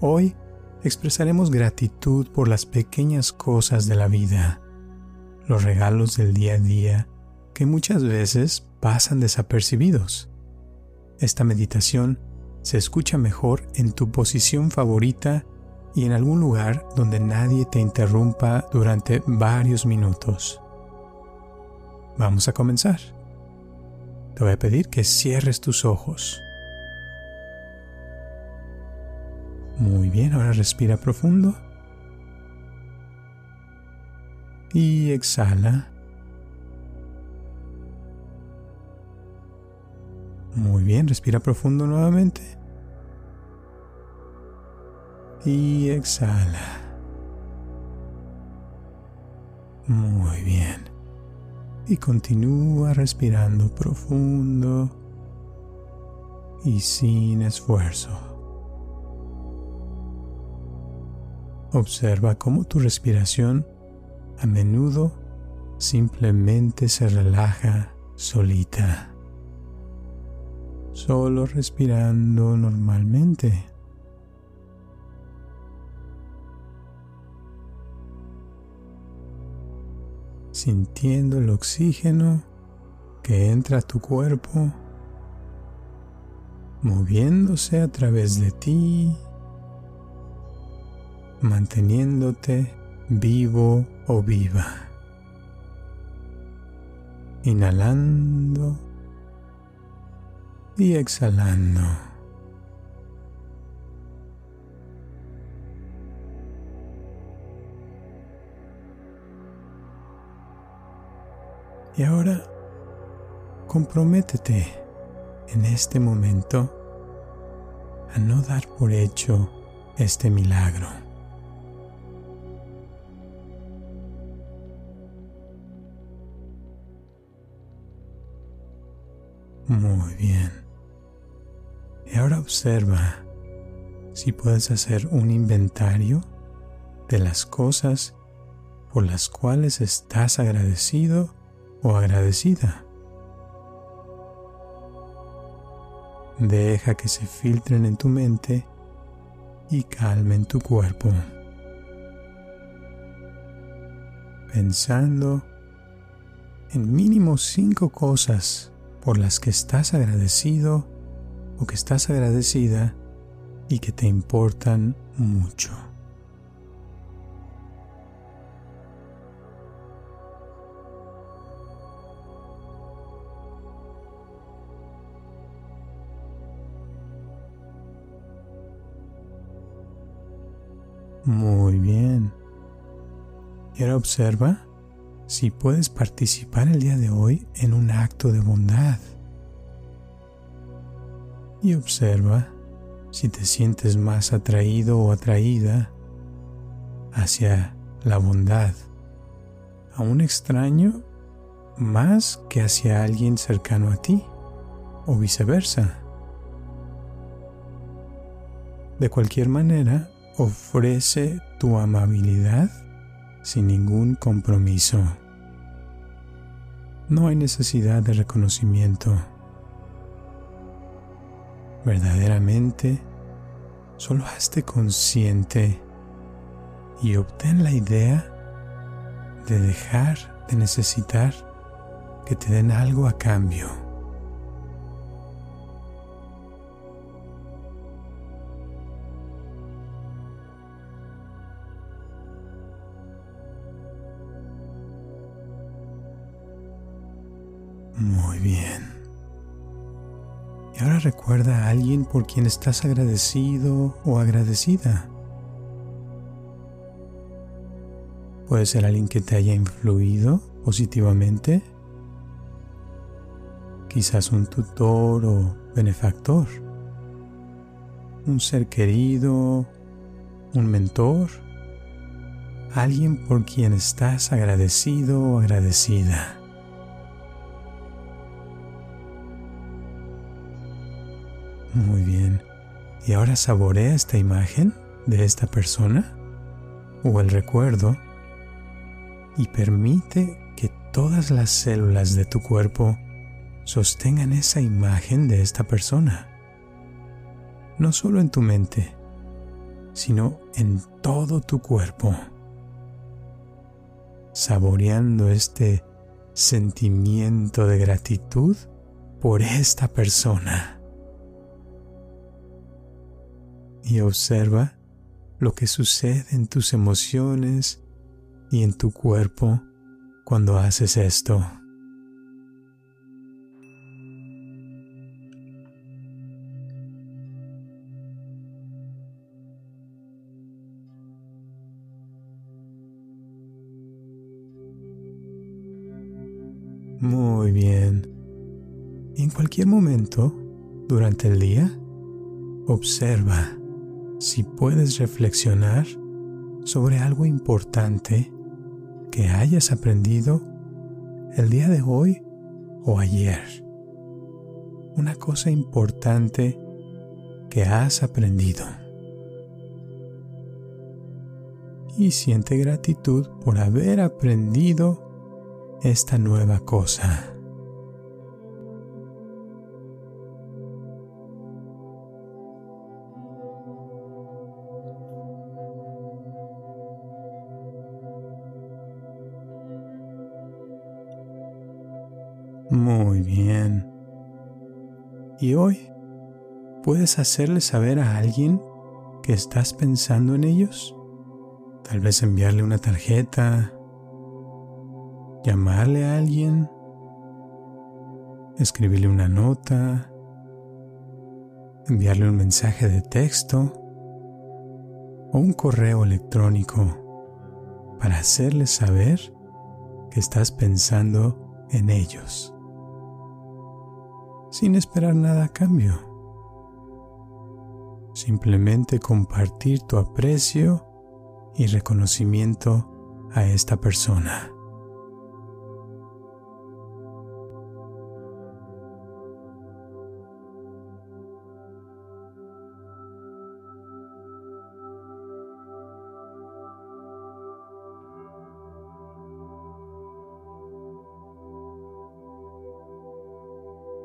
Hoy expresaremos gratitud por las pequeñas cosas de la vida, los regalos del día a día que muchas veces pasan desapercibidos. Esta meditación se escucha mejor en tu posición favorita y en algún lugar donde nadie te interrumpa durante varios minutos. Vamos a comenzar. Te voy a pedir que cierres tus ojos. Muy bien, ahora respira profundo. Y exhala. Muy bien, respira profundo nuevamente. Y exhala. Muy bien. Y continúa respirando profundo y sin esfuerzo. Observa cómo tu respiración a menudo simplemente se relaja solita, solo respirando normalmente. sintiendo el oxígeno que entra a tu cuerpo, moviéndose a través de ti manteniéndote vivo o viva. Inhalando y exhalando. Y ahora comprométete en este momento a no dar por hecho este milagro. Muy bien. Y ahora observa si puedes hacer un inventario de las cosas por las cuales estás agradecido o agradecida. Deja que se filtren en tu mente y calmen tu cuerpo. Pensando en mínimo cinco cosas por las que estás agradecido o que estás agradecida y que te importan mucho. Muy bien. Y ahora observa si puedes participar el día de hoy en un acto de bondad. Y observa si te sientes más atraído o atraída hacia la bondad a un extraño más que hacia alguien cercano a ti o viceversa. De cualquier manera, ofrece tu amabilidad sin ningún compromiso. No hay necesidad de reconocimiento. Verdaderamente, solo hazte consciente y obtén la idea de dejar de necesitar que te den algo a cambio. Y ahora recuerda a alguien por quien estás agradecido o agradecida. Puede ser alguien que te haya influido positivamente. Quizás un tutor o benefactor. un ser querido, un mentor, alguien por quien estás agradecido o agradecida. Muy bien. ¿Y ahora saborea esta imagen de esta persona o el recuerdo y permite que todas las células de tu cuerpo sostengan esa imagen de esta persona? No solo en tu mente, sino en todo tu cuerpo, saboreando este sentimiento de gratitud por esta persona. Y observa lo que sucede en tus emociones y en tu cuerpo cuando haces esto. Muy bien. En cualquier momento, durante el día, observa si puedes reflexionar sobre algo importante que hayas aprendido el día de hoy o ayer. Una cosa importante que has aprendido. Y siente gratitud por haber aprendido esta nueva cosa. Muy bien. ¿Y hoy puedes hacerle saber a alguien que estás pensando en ellos? Tal vez enviarle una tarjeta, llamarle a alguien, escribirle una nota, enviarle un mensaje de texto o un correo electrónico para hacerle saber que estás pensando en ellos, sin esperar nada a cambio. Simplemente compartir tu aprecio y reconocimiento a esta persona.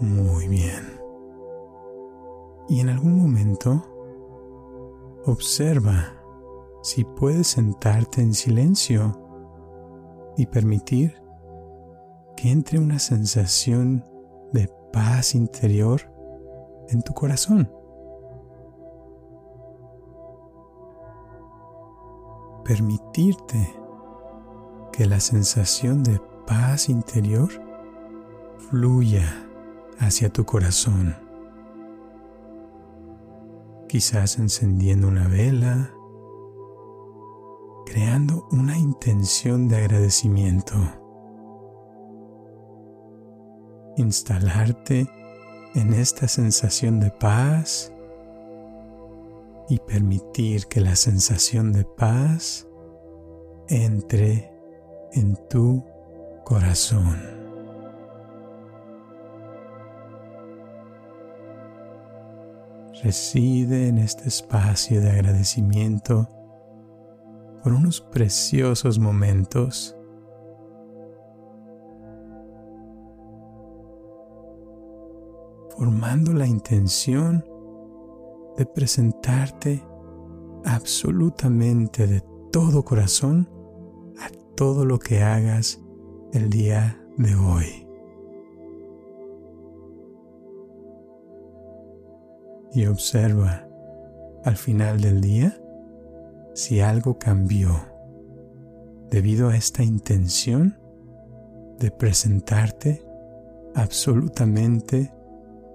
Muy bien. Y en algún momento, observa si puedes sentarte en silencio y permitir que entre una sensación de paz interior en tu corazón. Permitirte que la sensación de paz interior fluya hacia tu corazón. Quizás encendiendo una vela, creando una intención de agradecimiento. Instalarte en esta sensación de paz y permitir que la sensación de paz entre en tu corazón. Reside en este espacio de agradecimiento por unos preciosos momentos. formando la intención de presentarte absolutamente de todo corazón a todo lo que hagas el día de hoy. Y observa al final del día si algo cambió debido a esta intención de presentarte absolutamente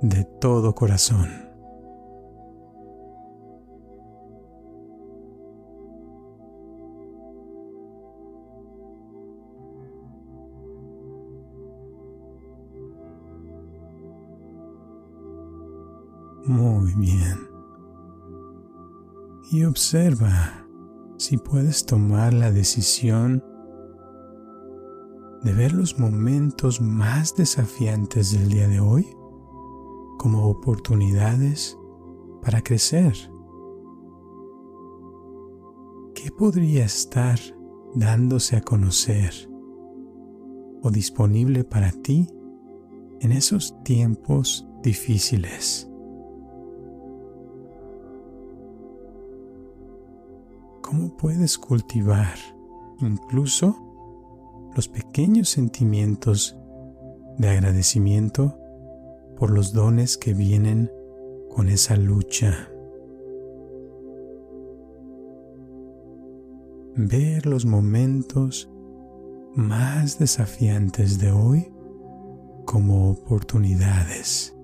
de todo corazón. Muy bien. y observa si puedes tomar la decisión de ver los momentos más desafiantes del día de hoy como oportunidades para crecer. ¿Qué podría estar dándose a conocer o disponible para ti en esos tiempos difíciles? ¿Cómo puedes cultivar incluso los pequeños sentimientos de agradecimiento por los dones que vienen con esa lucha. Ver los momentos más desafiantes de hoy como oportunidades.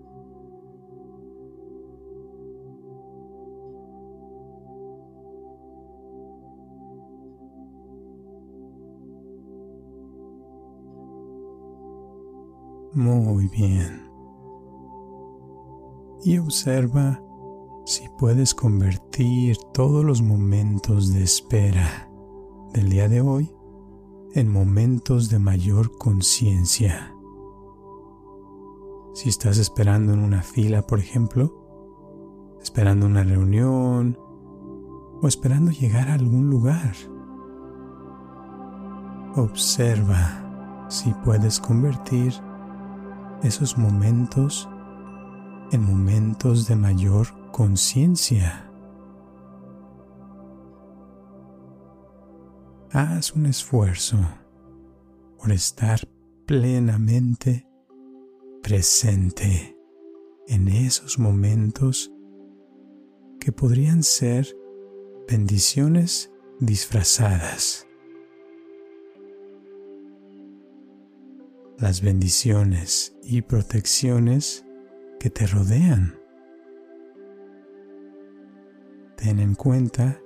Muy bien y observa si puedes convertir todos los momentos de espera del día de hoy en momentos de mayor conciencia. Si estás esperando en una fila, por ejemplo, esperando una reunión o esperando llegar a algún lugar, observa si puedes convertir esos momentos en momentos de mayor conciencia. Haz un esfuerzo por estar plenamente presente en esos momentos que podrían ser bendiciones disfrazadas. Las bendiciones y protecciones que te rodean. Ten en cuenta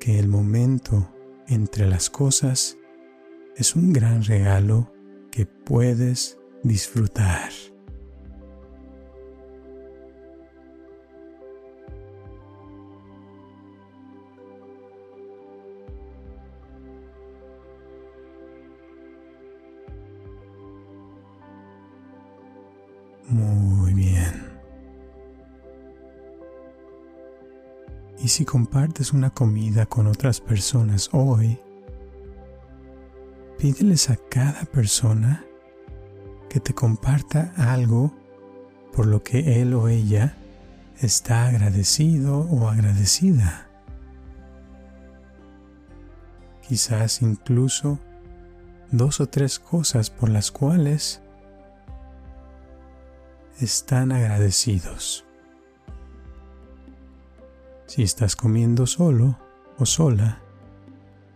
que el momento entre las cosas es un gran regalo que puedes disfrutar. Muy bien. Y si compartes una comida con otras personas hoy, pídeles a cada persona que te comparta algo por lo que él o ella está agradecido o agradecida. Quizás incluso dos o tres cosas por las cuales están agradecidos. Si estás comiendo solo o sola,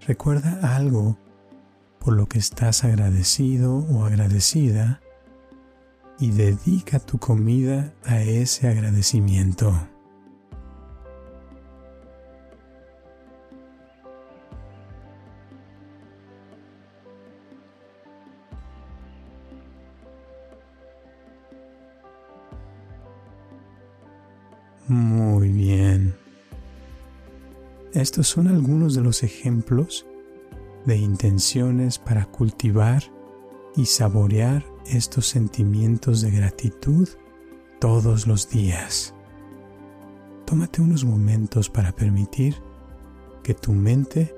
recuerda algo por lo que estás agradecido o agradecida y dedica tu comida a ese agradecimiento. Muy bien. Estos son algunos de los ejemplos de intenciones para cultivar y saborear estos sentimientos de gratitud todos los días. Tómate unos momentos para permitir que tu mente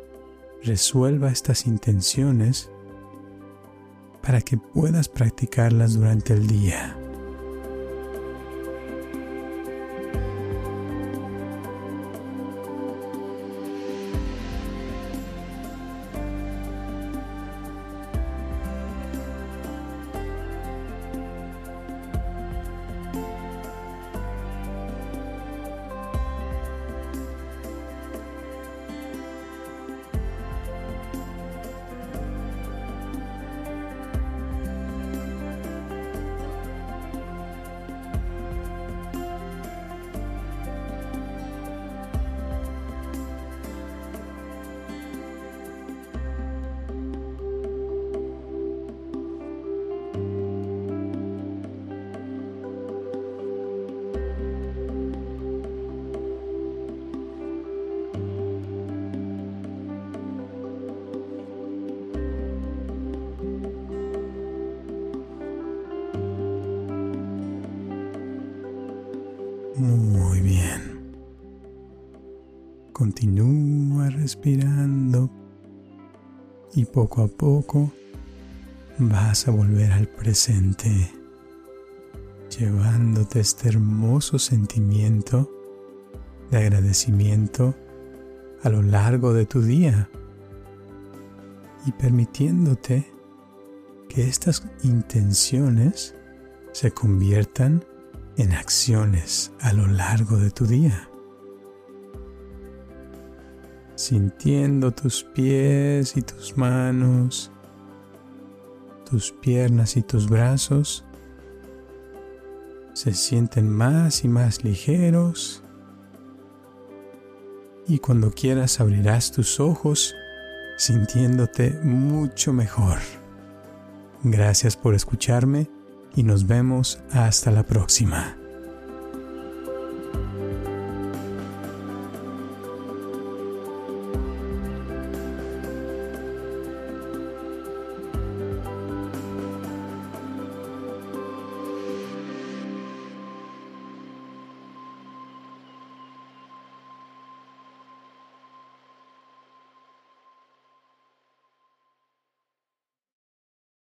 resuelva estas intenciones para que puedas practicarlas durante el día. Continúa respirando y poco a poco vas a volver al presente, llevándote este hermoso sentimiento de agradecimiento a lo largo de tu día y permitiéndote que estas intenciones se conviertan en acciones a lo largo de tu día. Sintiendo tus pies y tus manos, tus piernas y tus brazos se sienten más y más ligeros y cuando quieras abrirás tus ojos sintiéndote mucho mejor. Gracias por escucharme y nos vemos hasta la próxima.